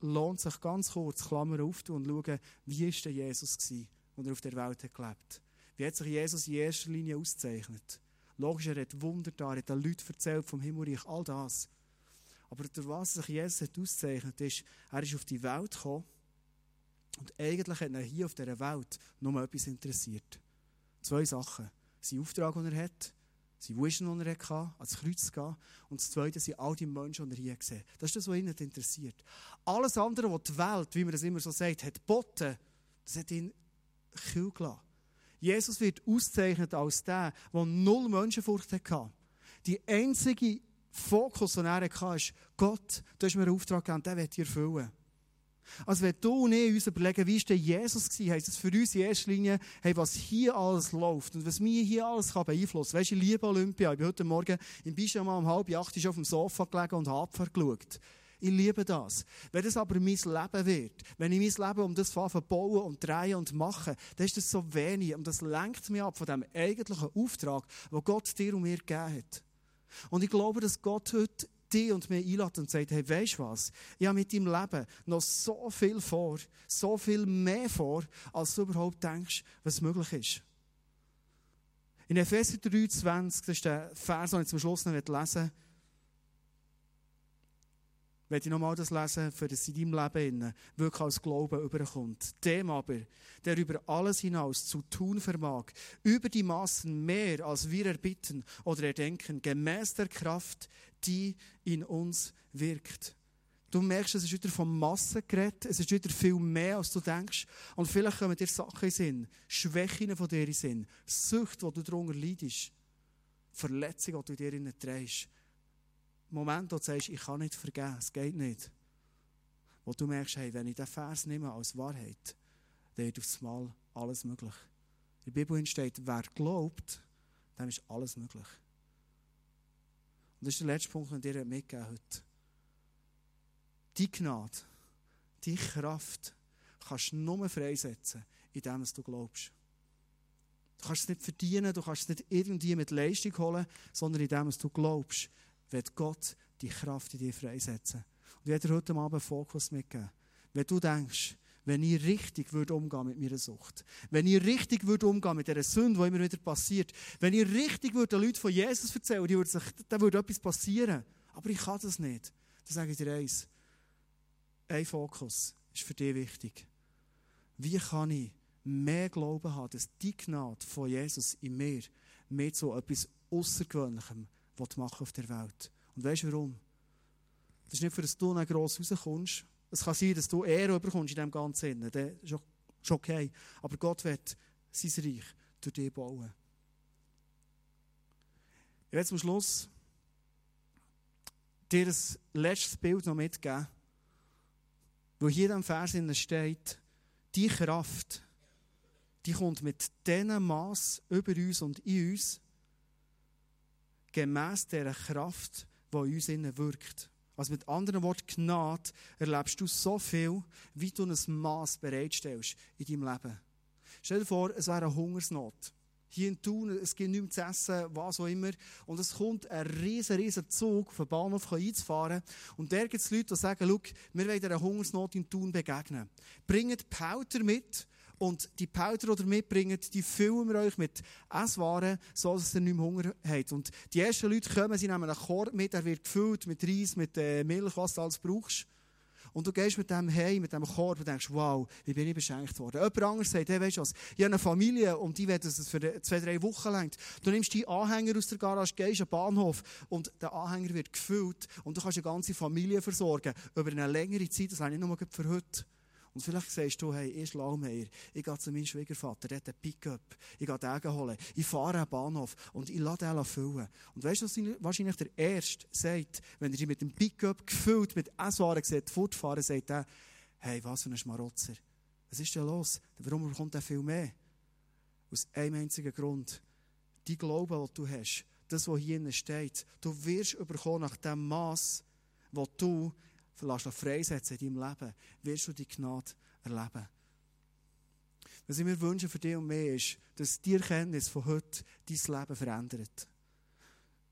lohnt sich ganz kurz, Klammer aufzutun und schauen, wie war denn Jesus gewesen, als er auf der Welt hat gelebt Wie hat sich Jesus in erster Linie ausgezeichnet? Logisch, er hat Wunder da, er hat den Leuten erzählt vom Himmelreich, all das. Aber durch was sich Jesus hat ausgezeichnet ist, er ist auf die Welt gekommen, und eigentlich hat er hier auf dieser Welt nur etwas interessiert. Zwei Sachen. Sein Auftrag, den er hat, sein Vision, den er hatte, ans Kreuz zu gehen. Und das Zweite sind all die Menschen, die er hier gesehen Das ist das, was ihn interessiert. Alles andere, was die Welt, wie man das immer so sagt, hat geboten, das hat ihn kühl gelassen. Jesus wird ausgezeichnet als der, der null Menschenfurcht hatte. Die einzige Fokus, den er hatte, ist, Gott, du hast mir einen Auftrag gegeben, den will ich erfüllen. Also wenn du und ich uns überlegen, wie war denn Jesus gewesen, heisst es für uns in erster Linie, hey, was hier alles läuft und was mir hier alles kann beeinflussen kann. Weißt du, ich liebe Olympia. Ich bin heute Morgen im Pyjama um halb acht auf dem Sofa gelegen und habe geschaut. Ich liebe das. Wenn das aber mein Leben wird, wenn ich mein Leben um das bauen und drehen und machen, dann ist das so wenig und das lenkt mich ab von dem eigentlichen Auftrag, den Gott dir und mir gegeben hat. Und ich glaube, dass Gott heute dich und mir einlädt und sagt, hey, weisst was? Ich habe mit deinem Leben noch so viel vor, so viel mehr vor, als du überhaupt denkst, was möglich ist. In Epheser 3,20, das ist der Vers, den ich zum Schluss noch lesen möchte, werde ich nochmal das lesen, für das in deinem Leben wirklich als Glauben überkommt. Dem aber, der über alles hinaus zu tun vermag, über die Maßen mehr, als wir erbitten oder erdenken, gemäß der Kraft, die in uns wirkt. Du merkst, es ist wieder von Massen geredet, es ist wieder viel mehr, als du denkst. Und vielleicht kommen dir Sachen in Sinn, Schwächen von dir in Sinn, Sucht, wo du darunter leidest, Verletzungen, die du dir in trägst. Moment, wo du sagst, ich kann nicht vergeben, es geht nicht. Wo du merkst, hey, wenn ich diesen Vers nehme als Wahrheit, dann wird aufs Mal alles möglich. In der Bibel steht, wer glaubt, dem ist alles möglich. Und das ist der letzte Punkt, den ich dir mitgegeben heute. Die Gnade, die Kraft kannst du nur freisetzen, indem du glaubst. Du kannst es nicht verdienen, du kannst es nicht irgendwie mit Leistung holen, sondern indem du glaubst, wird Gott die Kraft in dir freisetzen. Und ich werde dir heute Abend Fokus mitgeben. Wenn du denkst, wenn ich richtig würde umgehen mit meiner Sucht, wenn ich richtig würde umgehen mit dieser Sünde, die immer wieder passiert, wenn ich richtig würde den Leuten von Jesus erzählen, die würde sich, dann würde etwas passieren. Aber ich kann das nicht. Dann sage ich dir eins. Ein Fokus ist für dich wichtig. Wie kann ich mehr Glauben haben, dass die Gnade von Jesus in mir mehr zu etwas Außergewöhnlichem machen auf der Welt. Und weißt du warum? Das ist nicht für, dass du dann gross rauskommst. Es kann sein, dass du Ehre überkommst in diesem ganzen Sinne. Das ist okay. Aber Gott wird sein Reich durch dich bauen. Ich werde zum Schluss dir ein letztes Bild noch mitgeben, wo hier diesem Vers steht, die Kraft, die kommt mit diesem Maß über uns und in uns, gemäss dieser Kraft, die in uns innen wirkt. Also mit anderen Worten, Gnade erlebst du so viel, wie du ein Maß bereitstellst in deinem Leben. Stell dir vor, es wäre eine Hungersnot. Hier in Thun, es gibt nichts zu essen, was auch immer. Und es kommt ein riesen, riesen Zug vom Bahnhof einzufahren. Und da gibt es Leute, die sagen, schau, wir wollen einer Hungersnot in Thun begegnen. Bringt Pauter mit und die Powder, die ihr mitbringt, die füllen wir euch mit Esswaren, so dass ihr nicht mehr Hunger habt. Und die ersten Leute kommen, sie nehmen einen Korb mit, der wird gefüllt mit Reis, mit äh, Milch, was du alles brauchst. Und du gehst mit dem hey, mit dem Korb und denkst, wow, wie bin ich beschenkt worden. Jemand anderes sagt, hey, weißt du was, ich habe eine Familie und die will, dass es für zwei, drei Wochen längt. Du nimmst die Anhänger aus der Garage, gehst am Bahnhof und der Anhänger wird gefüllt und du kannst eine ganze Familie versorgen über eine längere Zeit, das ich nicht nur für heute. Und vielleicht sagst du, hey, ich Schlaumeier, ich gehe zu meinem Schwiegervater, der hat einen Pickup, ich gehe den holen, ich fahre einen Bahnhof und ich lasse den füllen. Und weißt du, was wahrscheinlich der Erste sagt, wenn er dich mit dem Pickup gefüllt, mit Esswaren sieht, fortfahren, sagt er, hey, was für ein Schmarotzer. Was ist denn los? Warum bekommt er viel mehr? Aus einem einzigen Grund. Die Glaube, den du hast, das, was hier steht, du wirst überkommen nach dem Maß, wo du lässt freisetzen in deinem Leben, wirst du die Gnade erleben. Was ich mir wünsche für dich und mich ist, dass die Erkenntnis von heute dein Leben verändert.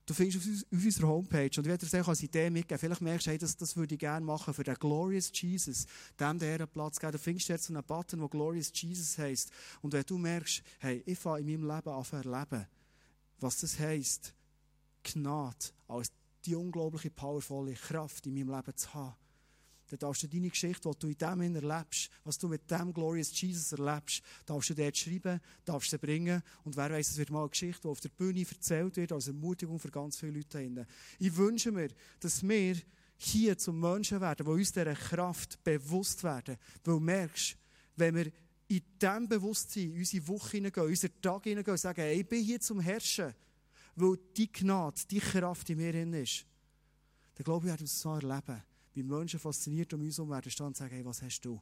Du findest auf unserer Homepage, und ich werde dir als Idee mitgeben, vielleicht merkst du, hey, das, das würde ich gerne machen für den Glorious Jesus, dem der Platz geben. Du findest jetzt einen Button, der Glorious Jesus heisst. Und wenn du merkst, hey, ich fange in meinem Leben an zu erleben, was das heisst, Gnade als die unglaubliche, powervolle Kraft in meinem Leben zu haben. Dann darfst du deine Geschichte, die du in dem erlebst, was du mit dem Glorious Jesus erlebst, darfst du dort schreiben, darfst sie bringen. Und wer weiß, es wird mal eine Geschichte, die auf der Bühne erzählt wird, als Ermutigung für ganz viele Leute hier. Ich wünsche mir, dass wir hier zum Menschen werden, die uns dieser Kraft bewusst werden. Weil du merkst, wenn wir in diesem Bewusstsein in unsere Woche hineingehen, in unseren Tag hineingehen und sagen, hey, ich bin hier zum Herrschen, weil die Gnade, die Kraft in mir drin ist, dann glaube ich, werden wir es so erleben. wie Menschen fasziniert um uns herum werden stehen und sagen, hey, was hast du?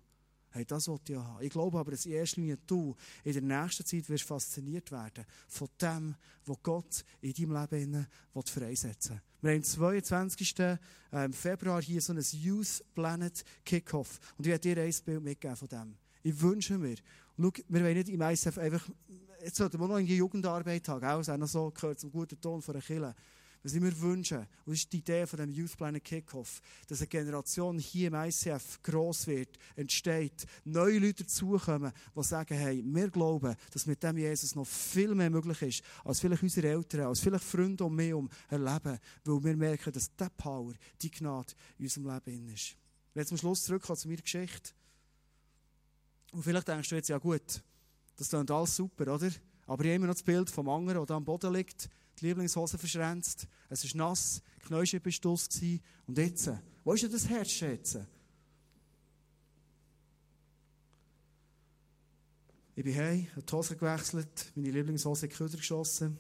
Hey, das wollte ich ja haben. Ich glaube aber, dass in erster Linie du in der nächsten Zeit wirst fasziniert werden von dem, was Gott in deinem Leben freisetzen will. Wir haben am 22. Ähm, Februar hier so ein Youth Planet Kickoff. Und ich werde dir ein Bild mitgeben von dem. Ich wünsche mir, schau, wir wollen nicht im ISF einfach, jetzt sollten wir noch in die Jugendarbeit haben, auch, noch so gehört zum guten Ton von einer Kille was ich mir wünsche, und das ist die Idee von dem Youth Planet Kickoff, dass eine Generation hier im ICF gross wird, entsteht, neue Leute dazukommen, die sagen, hey, wir glauben, dass mit dem Jesus noch viel mehr möglich ist, als vielleicht unsere Eltern, als vielleicht Freunde um mich herum erleben, weil wir merken, dass diese Power, die Gnade in unserem Leben ist. Wenn zum Schluss zurückkommen zu meiner Geschichte, und vielleicht denkst du jetzt, ja gut, das klingt alles super, oder? Aber ich habe immer noch das Bild vom anderen, der am Boden liegt, die Lieblingshose verschränzt, es ist nass, die Knäuschel war Und jetzt, wo ist denn das Herz schätzen? Ich bin heim, habe die Hose gewechselt, meine Lieblingshose in die Köder geschossen.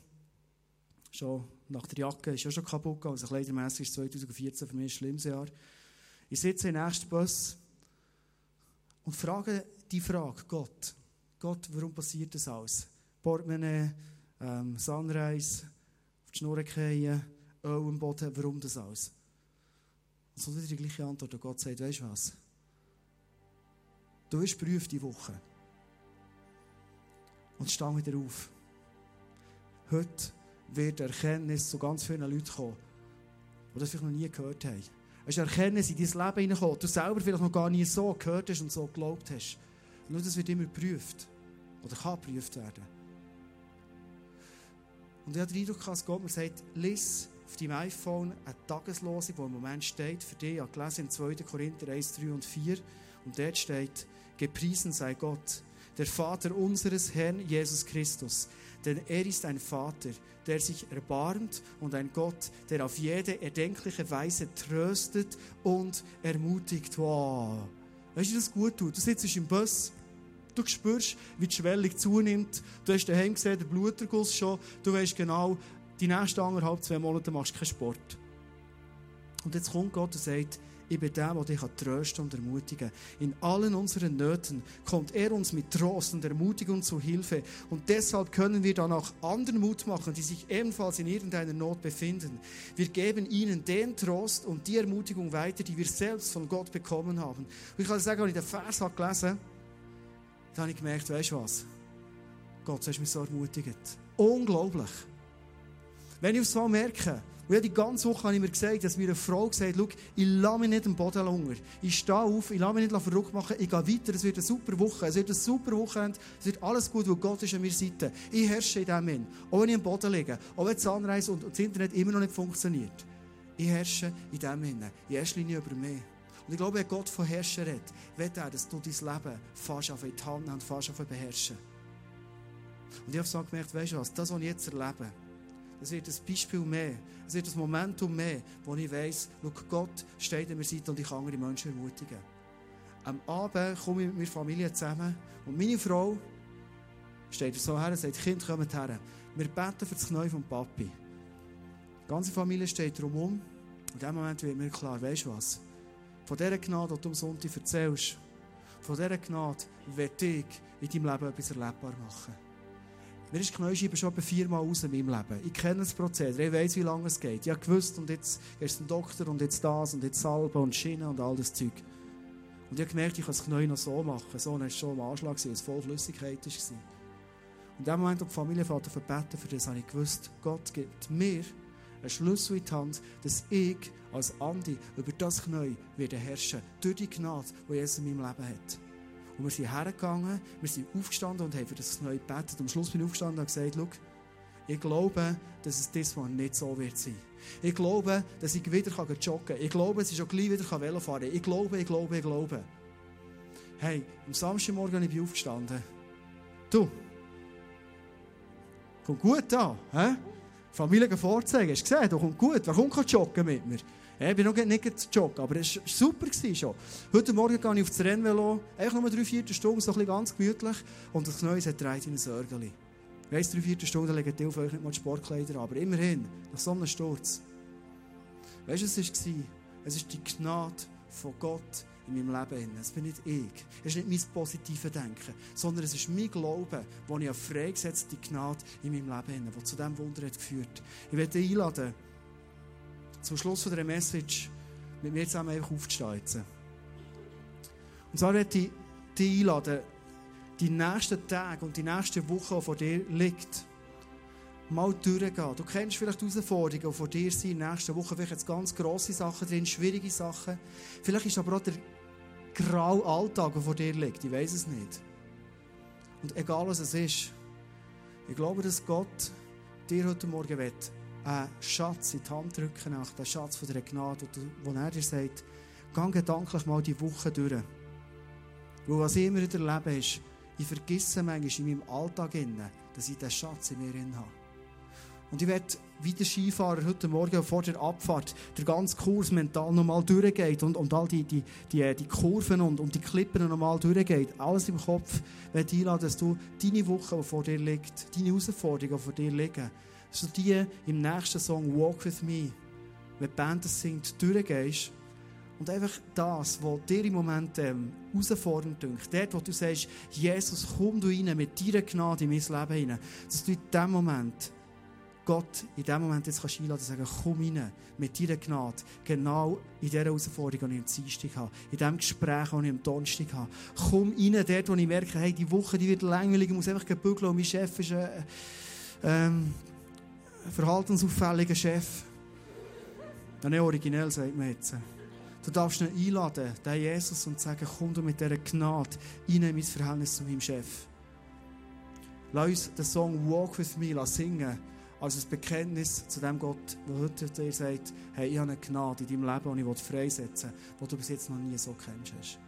Schon nach der Jacke ist ja schon kaputt gegangen. Also kleidermässig ist 2014 für mich ein schlimmes Jahr. Ich sitze im nächsten Bus und frage die Frage, Gott, Gott, warum passiert das alles? Portemonnaie, ähm, Sunrise, auf die Schnur fallen, Öl am Boden, warum das alles? Und so wieder die gleiche Antwort. Und Gott sagt, weißt du was? Du wirst prüft die Woche. Und steh wieder auf. Heute wird Erkenntnis zu ganz vielen Leuten kommen, die das vielleicht noch nie gehört haben. Es ist Erkenntnis in dein Leben hineingekommen, du selber vielleicht noch gar nie so gehört hast und so geglaubt hast. Nur das wird immer geprüft. Oder kann geprüft werden. Und ich habe den Eindruck, dass Gott mir sagt, lies auf deinem iPhone eine Tageslosung, die im Moment steht, für dich, ich habe gelesen in 2. Korinther 1, 3 und 4. Und dort steht, gepriesen sei Gott, der Vater unseres Herrn Jesus Christus. Denn er ist ein Vater, der sich erbarmt und ein Gott, der auf jede erdenkliche Weise tröstet und ermutigt. Wow. Weißt du, das gut tut? Du sitzt im Bus Du spürst, wie die Schwellung zunimmt. Du hast daheim gesehen, den Bluterguss schon. Du weißt genau, die nächsten anderthalb, zwei Monate machst du keinen Sport. Und jetzt kommt Gott und sagt, ich bin der, der dich trösten und ermutigen kann. In allen unseren Nöten kommt er uns mit Trost und Ermutigung zu Hilfe. Und deshalb können wir dann auch anderen Mut machen, die sich ebenfalls in irgendeiner Not befinden. Wir geben ihnen den Trost und die Ermutigung weiter, die wir selbst von Gott bekommen haben. Und ich kann sagen, als ich den Vers habe gelesen dann habe ich gemerkt, weißt du was? Gott, du hast mich so ermutigt. Unglaublich. Wenn ich aufs Mal merke, und ja, die ganze Woche habe ich mir gesagt, dass mir eine Frau gesagt hat, ich lasse mich nicht am Boden lunger. Ich stehe auf, ich lasse mich nicht verrückt machen, ich gehe weiter, es wird eine super Woche, es wird ein super Wochenende, es wird alles gut, weil Gott ist an meiner Seite. Ich herrsche in dem hin. Auch wenn ich am Boden liege, auch wenn das Anreise und das Internet immer noch nicht funktioniert. Ich herrsche in dem hin. In erster Linie über mich. Und ich glaube, wenn Gott von Herrscher redet, will er, dass du dein Leben fast auf die Hand nimmst, fast auf beherrschen. Und ich habe so gemerkt, weißt du was, das, was ich jetzt erlebe, das wird ein Beispiel mehr, es wird ein Momentum mehr, wo ich weiss, Gott steht an meiner Seite und ich kann andere Menschen ermutigen. Am Abend komme ich mit meiner Familie zusammen und meine Frau steht so her und sagt, Kind, kommt her. Wir beten für das Knie von Papi. Die ganze Familie steht drumherum. In dem Moment wird mir klar, weißt du was? Von dieser Gnade, die du am Sonntag erzählst, von dieser Gnade werde ich in deinem Leben etwas erlebbar machen. Mir ist Knäuscheibe schon etwa viermal aus in meinem Leben. Ich kenne das Prozedere, ich weiß, wie lange es geht. Ich habe gewusst, und jetzt du zum Doktor, und jetzt das, und jetzt Salbe und Schiene und all das Zeug. Und ich habe gemerkt, ich kann das Knäu noch so machen. So war es schon am Anschlag, als es voll Flüssigkeit war. Und in dem Moment, wo die Familie verbeten für das, habe ich gewusst, Gott gibt mir einen Schlüssel in die Hand, dass ich als Andi über das Knie werde herrschen. Durch die Gnade, die Jesus in meinem Leben hat. Und wir sind hergegangen, wir sind aufgestanden und haben für das Knie gebetet. Am Schluss bin ich aufgestanden und gesagt, schau, ich glaube, dass es diesmal nicht so wird sein. Ich glaube, dass ich wieder joggen kann. Ich glaube, dass ich auch gleich wieder Velo fahren kann. Ich glaube, ich glaube, ich glaube. Hey, am Samstagmorgen bin ich aufgestanden. Du, kommt gut an, hä? Familie vorzeigen. Hast du gesehen? Da kommt gut. Wer kommt joggen mit mir? ich bin noch nicht joggen, aber es war super schon. Heute Morgen gehe ich auf das Rennvelo, einfach nur drei, vier Stunden, so ganz gemütlich. Und das Knie hat dreht in Sörgeli. Ich weiss, drei, vier Stunden legen die euch nicht mal Sportkleider aber immerhin, nach so einem Sturz. Weißt du, was es war? Es ist die Gnade von Gott in meinem Leben. Es bin nicht ich. Es ist nicht mein positives Denken, sondern es ist mein Glaube, wo ich auf freigesetzte Gnade in meinem Leben habe, zu diesem Wunder hat geführt. Ich werde dich einladen, zum Schluss dieser Message mit mir zusammen einfach aufzustehen. Und zwar werde ich dich einladen, die nächsten Tage und die nächsten Wochen, die vor dir liegt, mal durchgehen. Du kennst vielleicht die Herausforderungen, die vor dir sind in den nächsten Wochen. Vielleicht jetzt ganz grosse Sachen drin, schwierige Sachen. Vielleicht ist aber auch der graue Alltag, der vor dir liegt. Ich weiß es nicht. Und egal was es ist, ich glaube, dass Gott dir heute Morgen will, einen Schatz in die Hand drücken möchte, den Schatz von der Gnade, wo er dir sagt, geh gedanklich mal die Woche durch. Weil was ich immer erlebe, ist, ich vergesse manchmal in meinem Alltag, dass ich diesen Schatz in mir habe. Und ich werde, wie der Skifahrer heute Morgen vor der Abfahrt, der ganze Kurs mental nochmal durchgeht und, und all die, die, die, die Kurven und, und die Klippen nochmal durchgeht. Alles im Kopf, werde einladen, dass du deine Woche, die vor dir liegt, deine Herausforderungen, die vor dir liegen, dass du die im nächsten Song Walk With Me, wenn die Band das singt, durchgehst und einfach das, was dir im Moment ähm, herausfordernd dünkt, dort, wo du sagst, Jesus, komm du rein mit deiner Gnade in mein Leben hinein, dass du in dem Moment Gott in dem Moment jetzt kannst einladen und sagen, komm rein mit deiner Gnade, genau in dieser Herausforderung, die ich am Dienstag habe, in dem Gespräch, das ich am Donnerstag habe. Komm rein dort, wo ich merke, hey, die Woche die wird langweilig, ich muss einfach gebügeln und mein Chef ist ein ähm, verhaltensauffälliger Chef. Ja, nicht originell, sagt man jetzt. Du darfst ihn einladen, den Jesus, und sagen, komm du mit dieser Gnade rein in mein Verhältnis zu meinem Chef. Lass uns den Song Walk With Me singen als ein Bekenntnis zu dem Gott, der heute dir sagt, hey, ich habe eine Gnade in deinem Leben, die ich freisetzen will, die du bis jetzt noch nie so kennst.